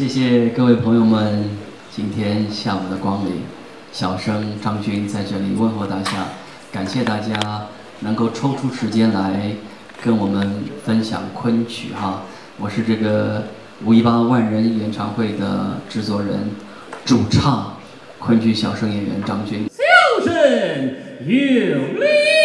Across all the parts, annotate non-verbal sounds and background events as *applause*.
谢谢各位朋友们今天下午的光临。小生张军在这里问候大家，感谢大家能够抽出时间来跟我们分享昆曲哈。我是这个五一八万人演唱会的制作人、主唱、昆曲小生演员张军。笑声有力。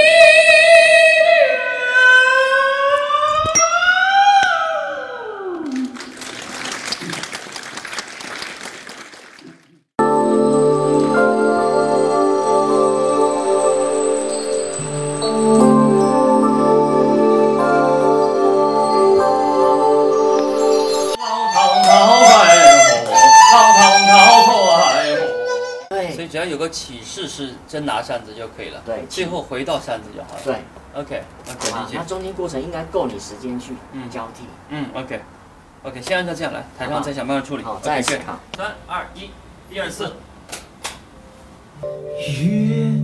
起势是真拿扇子就可以了，对，最后回到扇子就好了。对，OK，那可理解。那中间过程应该够你时间去交替。嗯，OK，OK，先按照这样来，台上再想办法处理。好，再试。三二一，一二四。月明，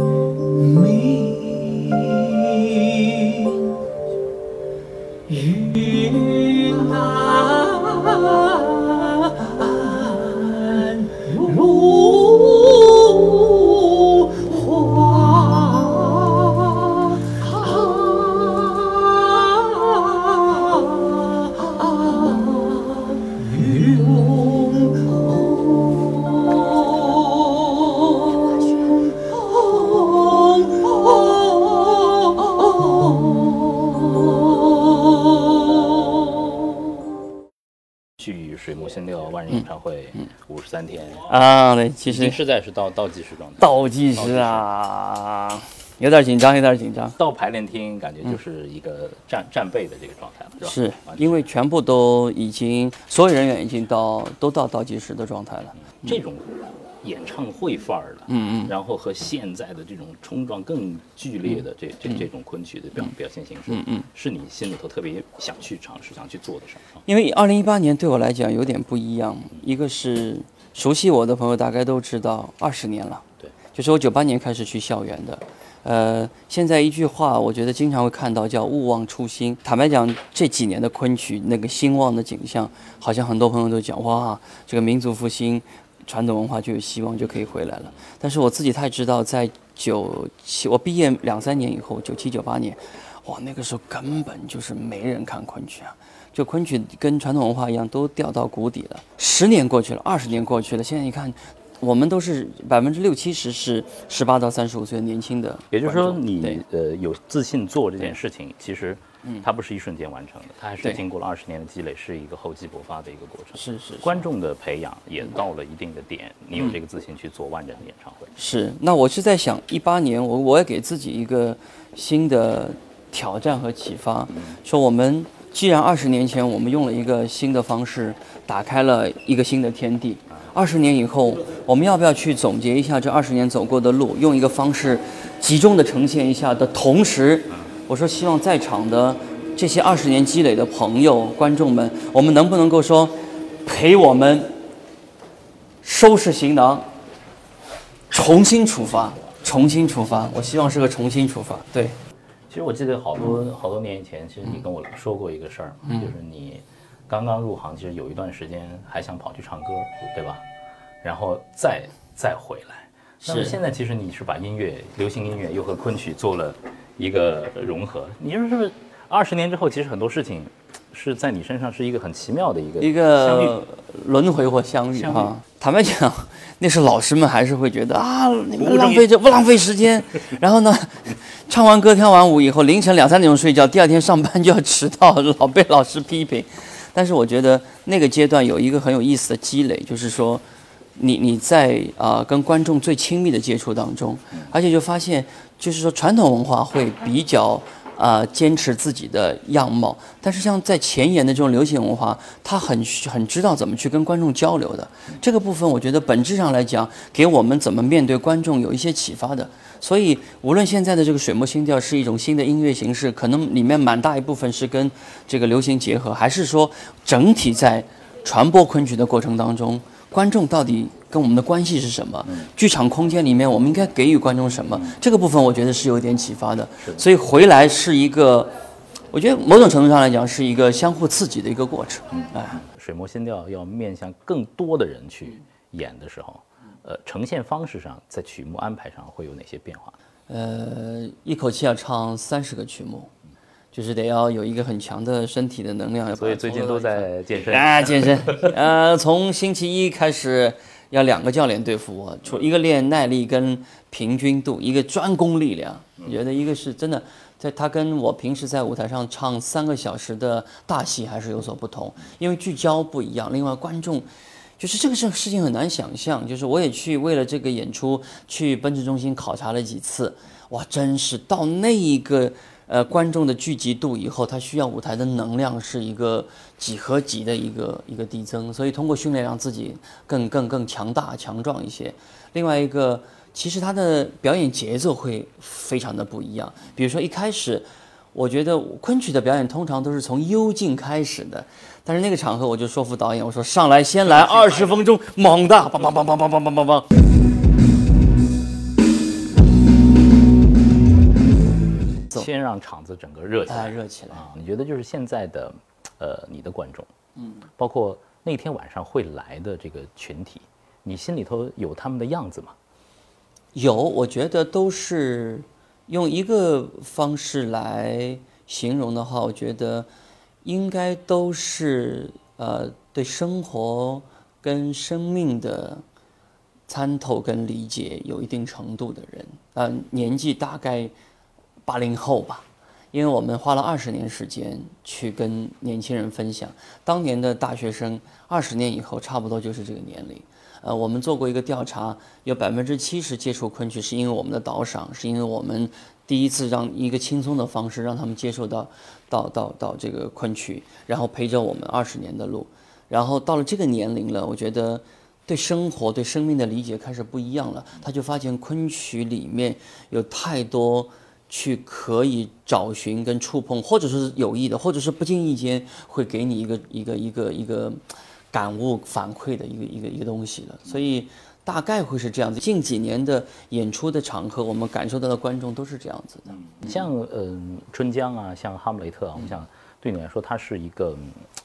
云三天啊，对，其实实在是倒倒计时状态，倒计时啊，有点紧张，有点紧张。到排练厅感觉就是一个战战备的这个状态了，是吧？是，因为全部都已经，所有人员已经到都到倒计时的状态了，这种。演唱会范儿的，嗯嗯，然后和现在的这种冲撞更剧烈的这这这种昆曲的表表现形式，嗯嗯，是你心里头特别想去尝试、想去做的事儿。因为二零一八年对我来讲有点不一样，一个是熟悉我的朋友大概都知道，二十年了，对，就是我九八年开始去校园的，呃，现在一句话，我觉得经常会看到叫勿忘初心。坦白讲，这几年的昆曲那个兴旺的景象，好像很多朋友都讲哇，这个民族复兴。传统文化就有希望，就可以回来了。但是我自己太知道，在九七我毕业两三年以后，九七九八年，哇，那个时候根本就是没人看昆曲啊，就昆曲跟传统文化一样，都掉到谷底了。十年过去了，二十年过去了，现在一看，我们都是百分之六七十是十八到三十五岁年轻的。也就是说，你呃有自信做这件事情，其实。嗯，它不是一瞬间完成的，它还是经过了二十年的积累，是一个厚积薄发的一个过程。是是，观众的培养也到了一定的点，你有这个自信去做万人的演唱会。是，那我是在想，一八年我我也给自己一个新的挑战和启发，说我们既然二十年前我们用了一个新的方式，打开了一个新的天地，二十年以后，我们要不要去总结一下这二十年走过的路，用一个方式集中的呈现一下的同时。我说，希望在场的这些二十年积累的朋友、观众们，我们能不能够说，陪我们收拾行囊，重新出发，重新出发。我希望是个重新出发。对，其实我记得好多好多年以前，其实你跟我说过一个事儿，就是你刚刚入行，其实有一段时间还想跑去唱歌，对吧？然后再再回来。那么现在，其实你是把音乐、流行音乐又和昆曲做了。一个融合，你说是不是？二十年之后，其实很多事情是在你身上是一个很奇妙的一个一个轮回或相遇哈。坦白讲，*laughs* 那是老师们还是会觉得啊，你们浪费这不浪费时间。*laughs* 然后呢，唱完歌跳完舞以后，凌晨两三点钟睡觉，第二天上班就要迟到，老被老师批评。但是我觉得那个阶段有一个很有意思的积累，就是说。你你在啊跟观众最亲密的接触当中，而且就发现，就是说传统文化会比较啊坚持自己的样貌，但是像在前沿的这种流行文化，他很很知道怎么去跟观众交流的。这个部分我觉得本质上来讲，给我们怎么面对观众有一些启发的。所以无论现在的这个水墨新调是一种新的音乐形式，可能里面蛮大一部分是跟这个流行结合，还是说整体在传播昆曲的过程当中。观众到底跟我们的关系是什么？剧场空间里面，我们应该给予观众什么？这个部分我觉得是有点启发的。所以回来是一个我觉得某种程度上来讲是一个相互刺激的一个过程。哎，水磨新调要面向更多的人去演的时候，呃，呈现方式上，在曲目安排上会有哪些变化？呃，一口气要唱三十个曲目，就是得要有一个很强的身体的能量。所以最近都在健身。啊，健身。呃，从星期一开始要两个教练对付我，除一个练耐力跟平均度，一个专攻力量。我觉得一个是真的，在他跟我平时在舞台上唱三个小时的大戏还是有所不同，因为聚焦不一样。另外，观众就是这个事事情很难想象，就是我也去为了这个演出去奔驰中心考察了几次，哇，真是到那一个呃观众的聚集度以后，他需要舞台的能量是一个几何级的一个一个递增，所以通过训练让自己更更更强大强壮一些。另外一个，其实他的表演节奏会非常的不一样，比如说一开始。我觉得昆曲的表演通常都是从幽静开始的，但是那个场合我就说服导演，我说上来先来二十分钟猛的，梆梆梆梆梆梆梆梆梆。先让场子整个热起哎，来热起来。啊！你觉得就是现在的，呃，你的观众，嗯，包括那天晚上会来的这个群体，你心里头有他们的样子吗？有，我觉得都是用一个方式来形容的话，我觉得应该都是呃对生活跟生命的参透跟理解有一定程度的人，呃，年纪大概八零后吧。因为我们花了二十年时间去跟年轻人分享，当年的大学生二十年以后差不多就是这个年龄。呃，我们做过一个调查，有百分之七十接触昆曲是因为我们的导赏，是因为我们第一次让一个轻松的方式让他们接受到到到到这个昆曲，然后陪着我们二十年的路，然后到了这个年龄了，我觉得对生活、对生命的理解开始不一样了，他就发现昆曲里面有太多。去可以找寻跟触碰，或者是有意的，或者是不经意间会给你一个一个一个一个感悟反馈的一个一个一个东西的。所以大概会是这样子。近几年的演出的场合，我们感受到的观众都是这样子的。像嗯、春江啊，像哈姆雷特啊，我们想对你来说，它是一个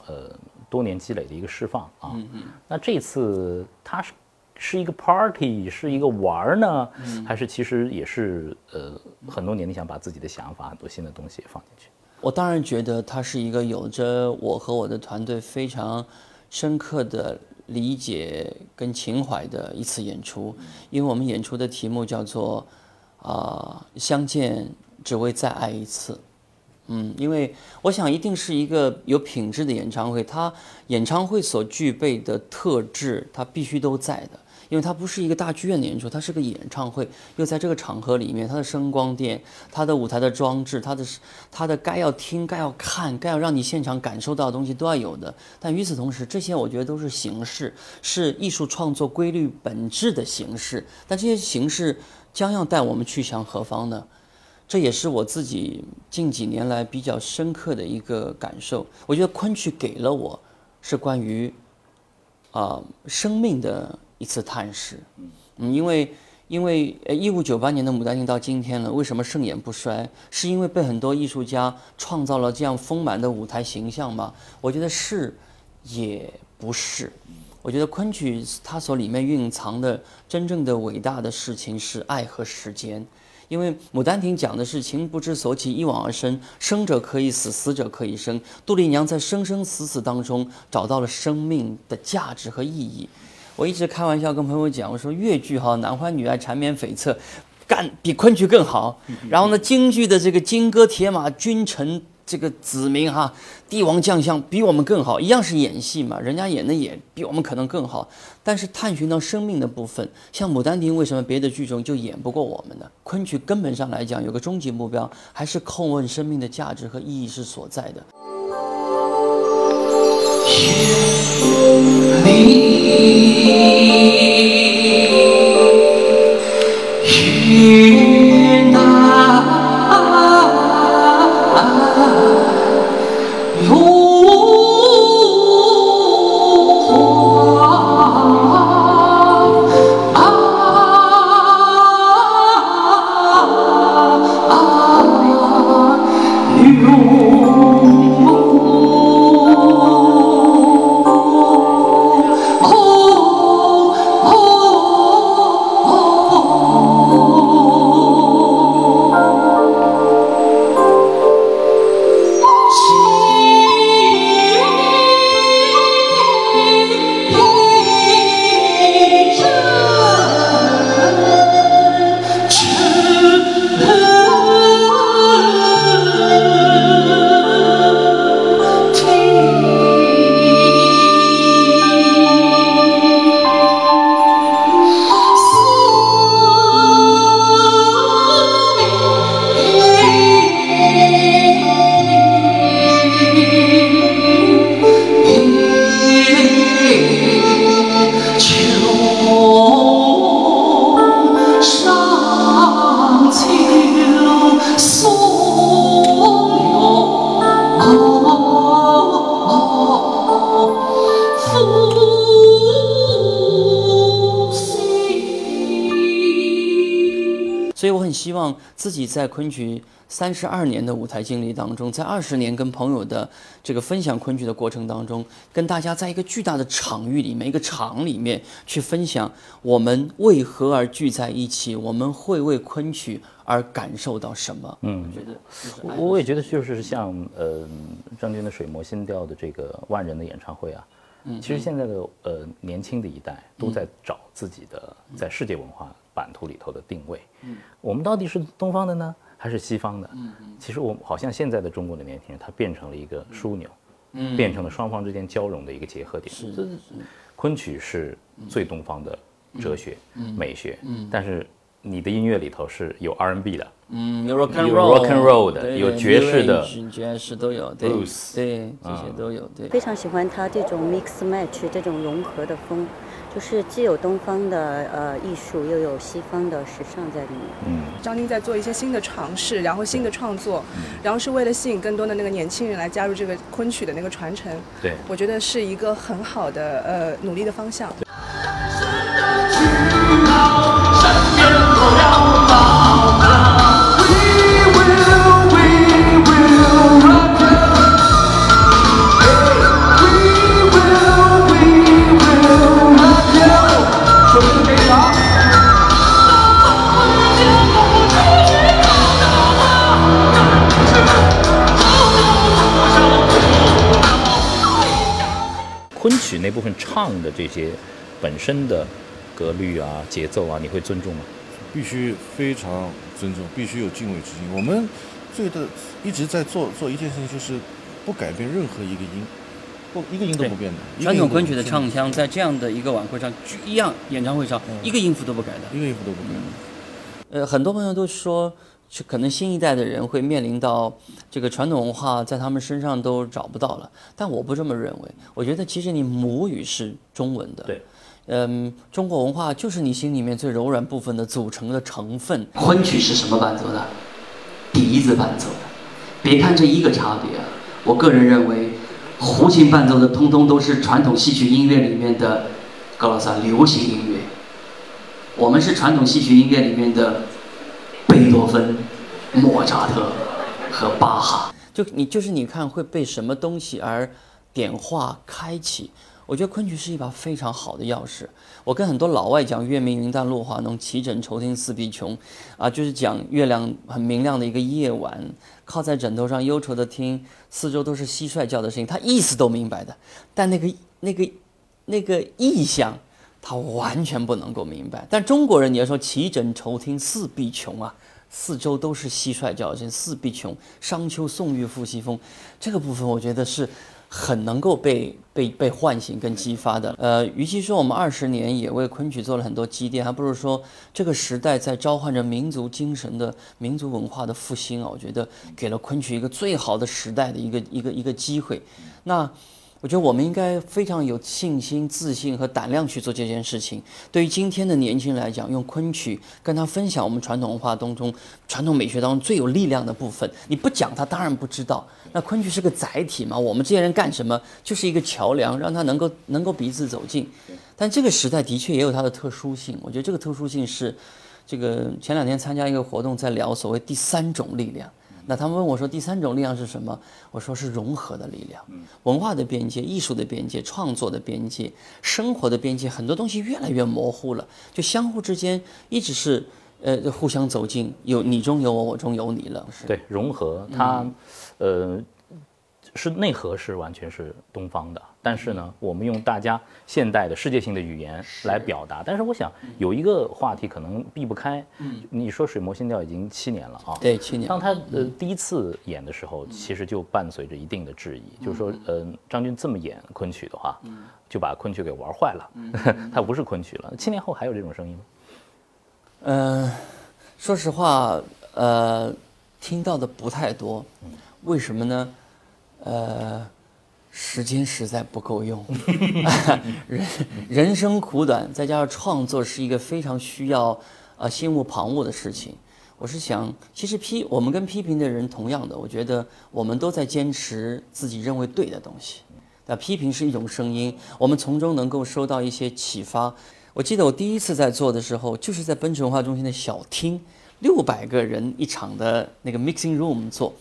呃多年积累的一个释放啊。嗯嗯那这次它是是一个 party，是一个玩儿呢，还是其实也是呃很多年你想把自己的想法、很多新的东西也放进去？我当然觉得它是一个有着我和我的团队非常深刻的理解跟情怀的一次演出，因为我们演出的题目叫做啊、相见只为再爱一次。嗯，因为我想一定是一个有品质的演唱会，它演唱会所具备的特质，它必须都在的。因为它不是一个大剧院的演出，它是个演唱会，又在这个场合里面，它的声光电、它的舞台的装置、它的它的该要听、该要看、该要让你现场感受到的东西都要有的。但与此同时，这些我觉得都是形式，是艺术创作规律本质的形式。但这些形式将要带我们去向何方呢？这也是我自己近几年来比较深刻的一个感受。我觉得昆曲给了我是关于啊、生命的一次探视。嗯，因为因为呃，一五九八年的《牡丹亭》到今天了，为什么盛演不衰？是因为被很多艺术家创造了这样丰满的舞台形象吗？我觉得是，也不是。我觉得昆曲它所里面蕴藏的真正的伟大的事情是爱和时间。因为《牡丹亭》讲的是情不知所起，一往而深，生者可以死，死者可以生。杜丽娘在生生死死当中找到了生命的价值和意义。我一直开玩笑跟朋友讲，我说越剧哈，男欢女爱，缠绵悱恻，干比昆曲更好。然后呢，京剧的这个金戈铁马，君臣这个子民哈，帝王将相比我们更好，一样是演戏嘛，人家演的也比我们可能更好。但是探寻到生命的部分，像《牡丹亭》，为什么别的剧中就演不过我们呢？昆曲根本上来讲，有个终极目标，还是叩问生命的价值和意义是所在的。You. 在昆曲三十二年的舞台经历当中，在二十年跟朋友的这个分享昆曲的过程当中，跟大家在一个巨大的场域里面，一个场里面去分享我们为何而聚在一起，我们会为昆曲而感受到什么。嗯，我觉得我我也觉得就是像呃张军的水磨新调的这个万人的演唱会啊，其实现在的呃年轻的一代都在找自己的在世界文化版图里头的定位。我们到底是东方的呢，还是西方的？其实我们好像现在的中国的年轻人，他变成了一个枢纽，变成了双方之间交融的一个结合点。是。是昆曲是最东方的哲学、美学，但是你的音乐里头是有 R&B 的。嗯，有 rock and roll、rock and roll 的对对有爵士的爵士都有，对 blues 对，这些都有，对。非常喜欢他这种 mix match 这种融合的风，就是既有东方的呃艺术，又有西方的时尚在里面。嗯，张军在做一些新的尝试，然后新的创作，然后是为了吸引更多的那个年轻人来加入这个昆曲的那个传承。对。我觉得是一个很好的呃努力的方向。昆曲那部分唱的这些本身的格律啊、节奏啊，你会尊重吗？必须非常尊重，必须有敬畏之心。我们最的一直在做做一件事情，就是不改变任何一个音，不一个音都不变的。传统昆曲的唱腔，在这样的一个晚会上，一样演唱会上，一个音符都不改的。一个音符都不变。呃，很多朋友都说，是可能新一代的人会面临到这个传统文化在他们身上都找不到了，但我不这么认为。我觉得其实你母语是中文的，对，嗯，中国文化就是你心里面最柔软部分的组成的成分。昆曲是什么伴奏的？笛子伴奏的。别看这一个差别啊，我个人认为，胡琴伴奏的通通都是传统戏曲音乐里面的高老三流行音乐。我们是传统戏曲音乐里面的贝多芬、莫扎特和巴哈。就你就是你看会被什么东西而点化开启。我觉得昆曲是一把非常好的钥匙。我跟很多老外讲“月明云淡落花浓，起枕愁听四壁穷”，啊，就是讲月亮很明亮的一个夜晚，靠在枕头上忧愁的听，四周都是蟋蟀叫的声音，他意思都明白的，但那个那个那个意象，他完全不能够明白。但中国人你要说齐枕愁听四壁穷啊，四周都是蟋蟀叫声，四壁穷，商丘宋玉复西风，这个部分我觉得是很能够被被被唤醒跟激发的。呃，与其说我们二十年也为昆曲做了很多积淀，还不如说这个时代在召唤着民族精神的民族文化的复兴啊！我觉得给了昆曲一个最好的时代的一个一个一个机会。那。我觉得我们应该非常有信心、自信和胆量去做这件事情。对于今天的年轻人来讲，用昆曲跟他分享我们传统文化当中、传统美学当中最有力量的部分。你不讲，他当然不知道。那昆曲是个载体嘛，我们这些人干什么？就是一个桥梁，让他能够能够彼此走近。但这个时代的确也有它的特殊性。我觉得这个特殊性是，这个前两天参加一个活动，在聊所谓第三种力量。那他们问我说：“第三种力量是什么？”我说：“是融合的力量，文化的边界、艺术的边界、创作的边界、生活的边界，很多东西越来越模糊了，就相互之间一直是呃互相走近，有你中有我，我中有你了。”是对，融合它，呃，是内核是完全是东方的，但是呢，我们用大家现代的世界性的语言来表达。但是我想有一个话题可能避不开，你说水磨新调已经七年了啊，对，七年。当他呃第一次演的时候，其实就伴随着一定的质疑，就是说，呃，张军这么演昆曲的话，就把昆曲给玩坏了，*laughs* 他不是昆曲了。七年后还有这种声音吗？嗯，说实话，呃，听到的不太多，为什么呢？呃，时间实在不够用，*laughs* 人人生苦短，再加上创作是一个非常需要呃心无旁骛的事情。我是想，其实批我们跟批评的人同样的，我觉得我们都在坚持自己认为对的东西。那批评是一种声音，我们从中能够收到一些启发。我记得我第一次在做的时候，就是在奔驰文化中心的小厅六百个人一场的那个 mixing room 做，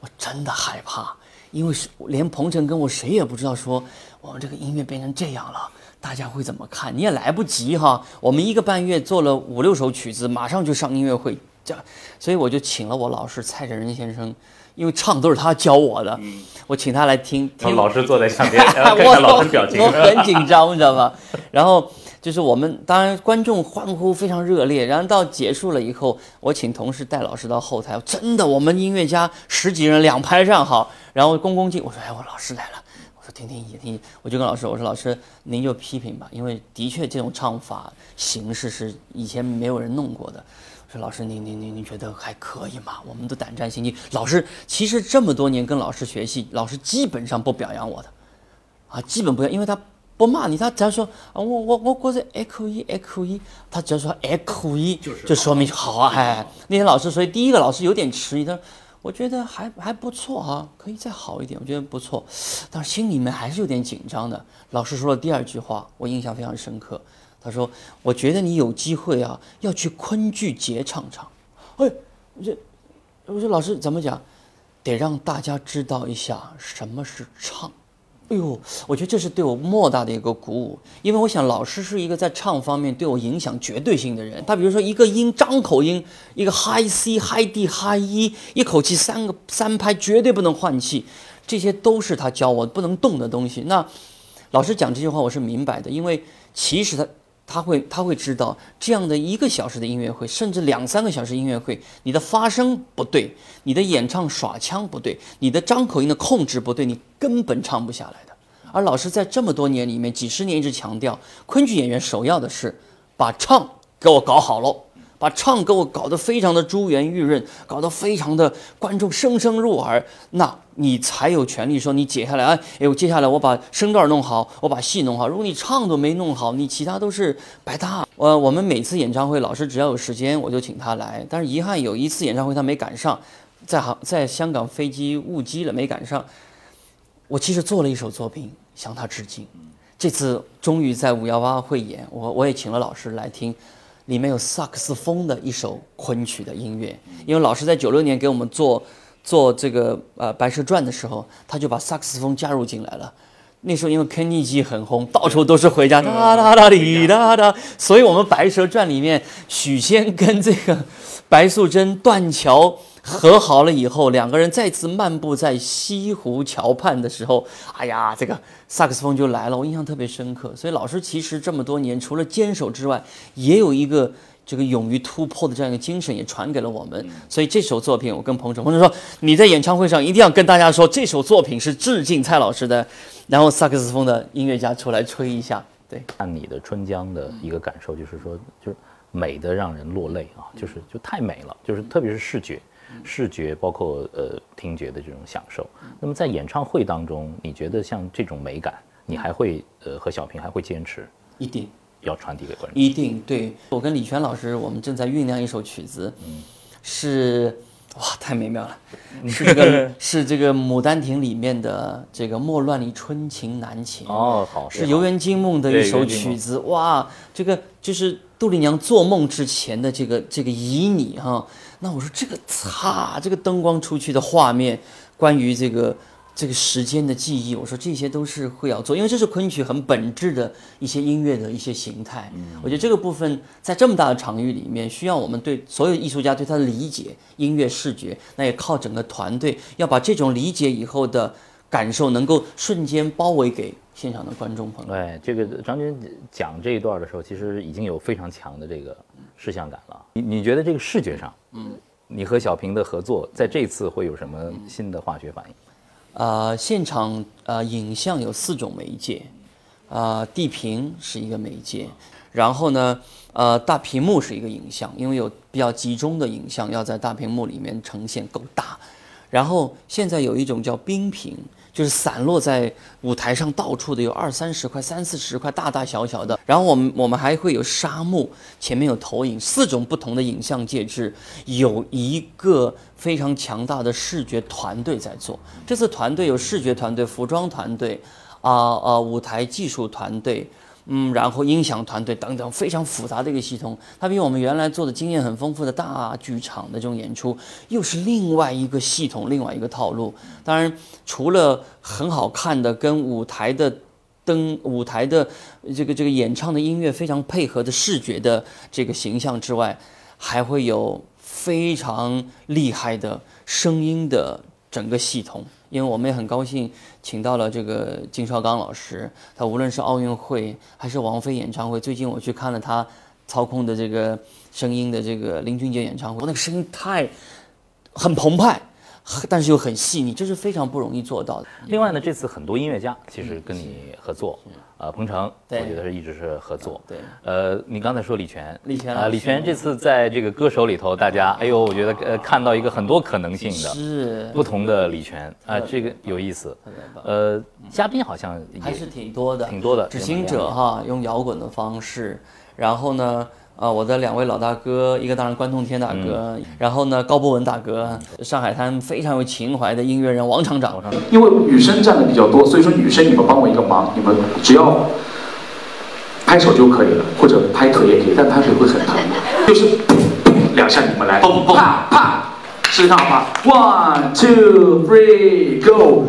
我真的害怕，因为是连彭程跟我谁也不知道说我们这个音乐变成这样了，大家会怎么看？你也来不及哈，我们一个半月做了五六首曲子，马上就上音乐会，这样，所以我就请了我老师蔡振仁先生，因为唱都是他教我的，我请他来听听。老师坐在下面，*laughs* 看我看老师表情。我很紧张，你知道吗？然后就是我们当然观众欢呼非常热烈，然后到结束了以后，我请同事带老师到后台，真的我们音乐家十几人两排站好，然后恭恭敬，我说哎，我老师来了。我说听听听听，我就跟老师我说老师您就批评吧，因为的确这种唱法形式是以前没有人弄过的。我说老师您您您您觉得还可以吗？我们都胆战心惊。老师其实这么多年跟老师学习，老师基本上不表扬我的，啊，基本不要，因为他不骂你，他只要说啊，我我我觉得还可以，还可以，他只要说还可以，就说明好啊，哎，那天老师，所以第一个老师有点迟疑，他说我觉得还还不错啊，可以再好一点，我觉得不错，但是心里面还是有点紧张的。老师说了第二句话，我印象非常深刻，他说我觉得你有机会啊，要去昆剧节唱唱，哎，这我说老师怎么讲？得让大家知道一下什么是唱。哎呦，我觉得这是对我莫大的一个鼓舞，因为我想老师是一个在唱方面对我影响绝对性的人。他比如说一个音张口音，一个 high C、high D、high E，一口气三个三拍绝对不能换气，这些都是他教我不能动的东西。那老师讲这些话我是明白的，因为其实他他会他会知道这样的一个小时的音乐会，甚至两三个小时音乐会，你的发声不对，你的演唱耍腔不对，你的张口音的控制不对，你根本唱不下来的。而老师在这么多年里面，几十年一直强调，昆剧演员首要的是把唱给我搞好喽，把唱给我搞得非常的珠圆玉润，搞得非常的观众声声入耳，那你才有权利说你接下来，哎，哎，我接下来我把声段弄好，我把戏弄好。如果你唱都没弄好，你其他都是白搭。呃，我们每次演唱会，老师只要有时间，我就请他来。但是遗憾有一次演唱会他没赶上，在杭在香港飞机误机了，没赶上。我其实做了一首作品向他致敬，这次终于在五幺八汇演，我我也请了老师来听，里面有萨克斯风的一首昆曲的音乐，因为老师在九六年给我们做做这个呃《白蛇传》的时候，他就把萨克斯风加入进来了。那时候因为肯尼基很红，到处都是回家哒哒哒哩哒哒，所以我们《白蛇传》里面许仙跟这个白素贞断桥。和好了以后，两个人再次漫步在西湖桥畔的时候，哎呀，这个萨克斯风就来了，我印象特别深刻。所以老师其实这么多年，除了坚守之外，也有一个这个勇于突破的这样一个精神，也传给了我们。所以这首作品，我跟彭总，彭总说，你在演唱会上一定要跟大家说，这首作品是致敬蔡老师的，然后萨克斯风的音乐家出来吹一下。对，看你的春江的一个感受，就是说，就是美的让人落泪啊，就是就太美了，就是特别是视觉。视觉包括呃听觉的这种享受。那么在演唱会当中，你觉得像这种美感，你还会呃和小平还会坚持？一定要传递给观众。一定对我跟李泉老师，我们正在酝酿一首曲子，嗯是哇太美妙了，是这个 *laughs* 是这个《牡丹亭》里面的这个莫乱离春情难遣哦，好是游园惊梦的一首曲子哇，这个就是杜丽娘做梦之前的这个这个旖旎哈。那我说这个擦，这个灯光出去的画面，关于这个这个时间的记忆，我说这些都是会要做，因为这是昆曲很本质的一些音乐的一些形态。嗯我觉得这个部分在这么大的场域里面，需要我们对所有艺术家对他的理解，音乐视觉，那也靠整个团队要把这种理解以后的感受能够瞬间包围给现场的观众朋友。对，这个张军讲这一段的时候，其实已经有非常强的这个。视像感了，你你觉得这个视觉上，嗯，你和小平的合作在这次会有什么新的化学反应？呃，现场呃影像有四种媒介，啊，地平是一个媒介，然后呢，呃，大屏幕是一个影像，因为有比较集中的影像要在大屏幕里面呈现够大，然后现在有一种叫冰屏。就是散落在舞台上，到处的有二三十块、三四十块，大大小小的。然后我们我们还会有沙幕，前面有投影，四种不同的影像介质，有一个非常强大的视觉团队在做。这次团队有视觉团队、服装团队，啊啊，舞台技术团队，嗯，然后音响团队等等，非常复杂的一个系统。它比我们原来做的经验很丰富的大剧场的这种演出，又是另外一个系统，另外一个套路。当然，除了很好看的跟舞台的灯、舞台的这个这个演唱的音乐非常配合的视觉的这个形象之外，还会有非常厉害的声音的整个系统。因为我们也很高兴，请到了这个金少刚老师。他无论是奥运会还是王菲演唱会，最近我去看了他操控的这个声音的这个林俊杰演唱会，那个声音太很澎湃，但是又很细腻，这是非常不容易做到的。另外呢，这次很多音乐家其实跟你合作，呃，彭程，我觉得是一直是合作。对，呃，你刚才说李泉，李泉啊，李泉这次在这个歌手里头，大家，哎呦，我觉得呃看到一个很多可能性的，是不同的李泉啊，这个有意思。呃，嘉宾好像还是挺多的，挺多的。执行者哈，用摇滚的方式，然后呢？啊，我的两位老大哥，一个当然关栋天大哥，然后呢高博文大哥，上海滩非常有情怀的音乐人王厂长。因为女生站的比较多，所以说女生你们帮我一个忙，你们只要拍手就可以了，或者拍腿也可以，但拍腿会很疼，就是两下你们来，啪啪，试看好吧，one two three go，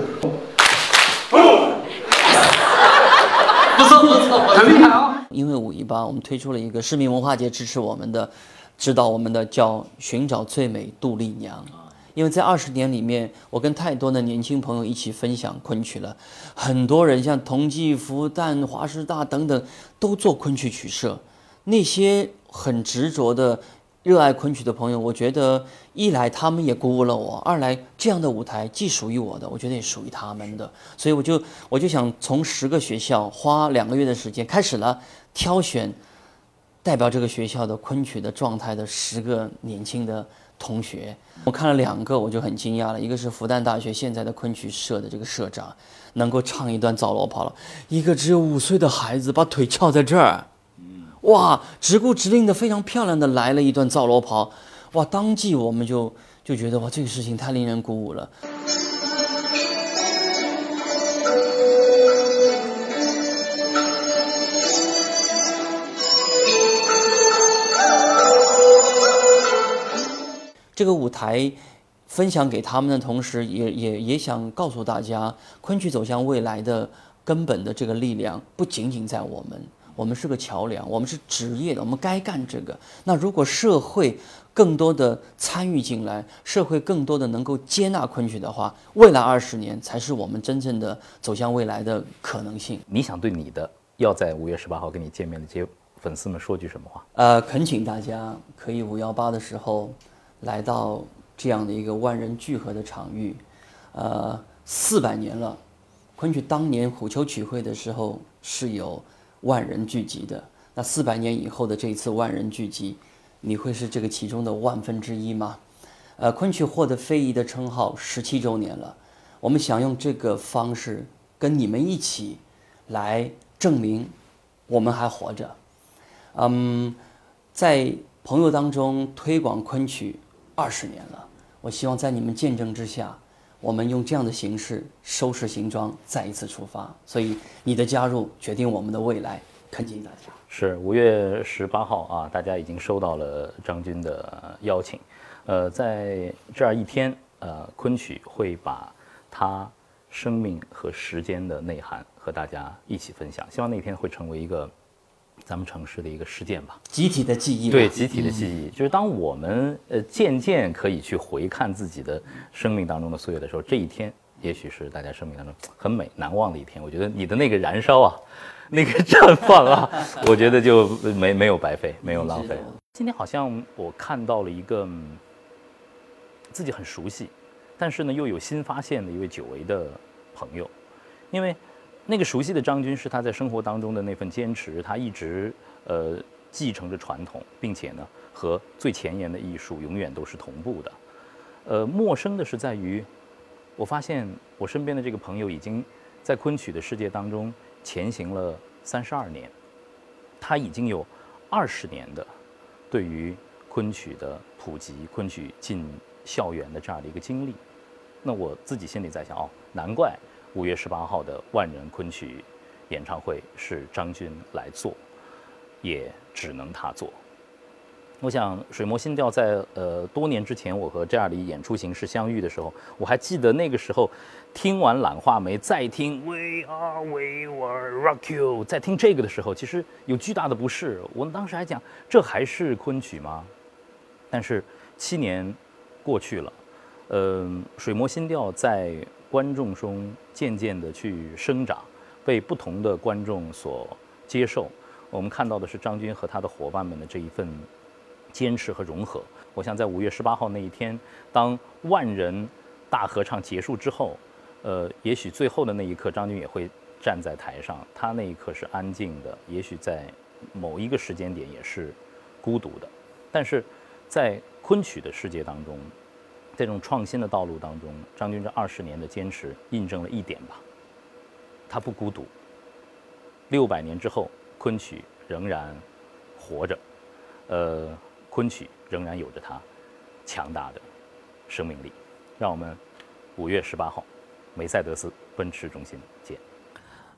不错 *laughs* 不错，很厉害哦。因为五一八，我们推出了一个市民文化节支持我们的、指导我们的，叫“寻找最美杜丽娘”。因为在二十年里面，我跟太多的年轻朋友一起分享昆曲了，很多人像同济、复旦、华师大等等，都做昆曲曲社。那些很执着的、热爱昆曲的朋友，我觉得一来他们也鼓舞了我，二来这样的舞台既属于我的，我觉得也属于他们的。所以我就我就想从十个学校花两个月的时间开始了。挑选代表这个学校的昆曲的状态的十个年轻的同学，我看了两个，我就很惊讶了。一个是复旦大学现在的昆曲社的这个社长，能够唱一段《枣罗跑了》；一个只有五岁的孩子把腿翘在这儿，哇，直顾直令的非常漂亮的来了一段《枣罗袍》，哇，当即我们就就觉得哇，这个事情太令人鼓舞了。这个舞台分享给他们的同时，也也也想告诉大家，昆曲走向未来的根本的这个力量不仅仅在我们，我们是个桥梁，我们是职业的，我们该干这个。那如果社会更多的参与进来，社会更多的能够接纳昆曲的话，未来二十年才是我们真正的走向未来的可能性。你想对你的要在五月十八号跟你见面的这些粉丝们说句什么话？呃，恳请大家可以五幺八的时候。来到这样的一个万人聚合的场域，呃，四百年了。昆曲当年虎丘曲会的时候是有万人聚集的，那四百年以后的这一次万人聚集，你会是这个其中的万分之一吗？呃，昆曲获得非遗的称号十七周年了，我们想用这个方式跟你们一起来证明我们还活着。嗯，在朋友当中推广昆曲。二十年了，我希望在你们见证之下，我们用这样的形式收拾行装，再一次出发。所以你的加入决定我们的未来，恳请大家。是五月十八号啊，大家已经收到了张军的邀请。呃，在这儿一天，呃，昆曲会把他生命和时间的内涵和大家一起分享。希望那天会成为一个。咱们城市的一个事件吧，集体的记忆。对，集体的记忆，就是当我们呃渐渐可以去回看自己的生命当中的岁月的时候，这一天也许是大家生命当中很美难忘的一天。我觉得你的那个燃烧啊，那个绽放啊，我觉得就没没有白费，没有浪费。今天好像我看到了一个自己很熟悉，但是呢又有新发现的一位久违的朋友，因为。那个熟悉的张军是他在生活当中的那份坚持，他一直呃继承着传统，并且呢和最前沿的艺术永远都是同步的。呃，陌生的是在于，我发现我身边的这个朋友已经在昆曲的世界当中前行了三十二年，他已经有二十年的对于昆曲的普及、昆曲进校园的这样的一个经历。那我自己心里在想，哦，难怪。五月十八号的万人昆曲演唱会是张军来做，也只能他做。我想《水磨新调》在呃多年之前，我和这样的演出形式相遇的时候，我还记得那个时候，听完《懒话梅》，再听 We Are We Were Rock You，在听这个的时候，其实有巨大的不适。我们当时还讲，这还是昆曲吗？但是七年过去了，嗯，《水磨新调》在观众中渐渐的去生长，被不同的观众所接受。我们看到的是张军和他的伙伴们的这一份。坚持和融合，我想在五月十八号那一天，当万人大合唱结束之后，呃，也许最后的那一刻，张军也会站在台上，他那一刻是安静的，也许在某一个时间点也是孤独的，但是在昆曲的世界当中，这种创新的道路当中，张军这二十年的坚持印证了一点吧，他不孤独。六百年之后，昆曲仍然活着，呃。昆曲仍然有着它强大的生命力，让我们五月十八号梅赛德斯奔驰中心见。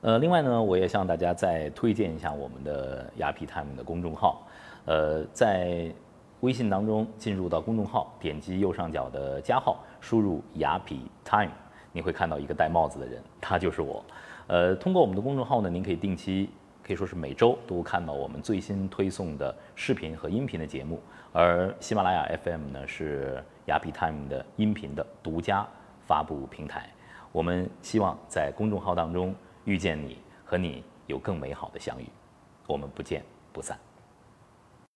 呃，另外呢，我也向大家再推荐一下我们的雅痞 time 的公众号。呃，在微信当中进入到公众号，点击右上角的加号，输入雅痞 time，你会看到一个戴帽子的人，他就是我。呃，通过我们的公众号呢，您可以定期。可以说是每周都看到我们最新推送的视频和音频的节目，而喜马拉雅 FM 呢是雅痞 Time 的音频的独家发布平台。我们希望在公众号当中遇见你，和你有更美好的相遇。我们不见不散。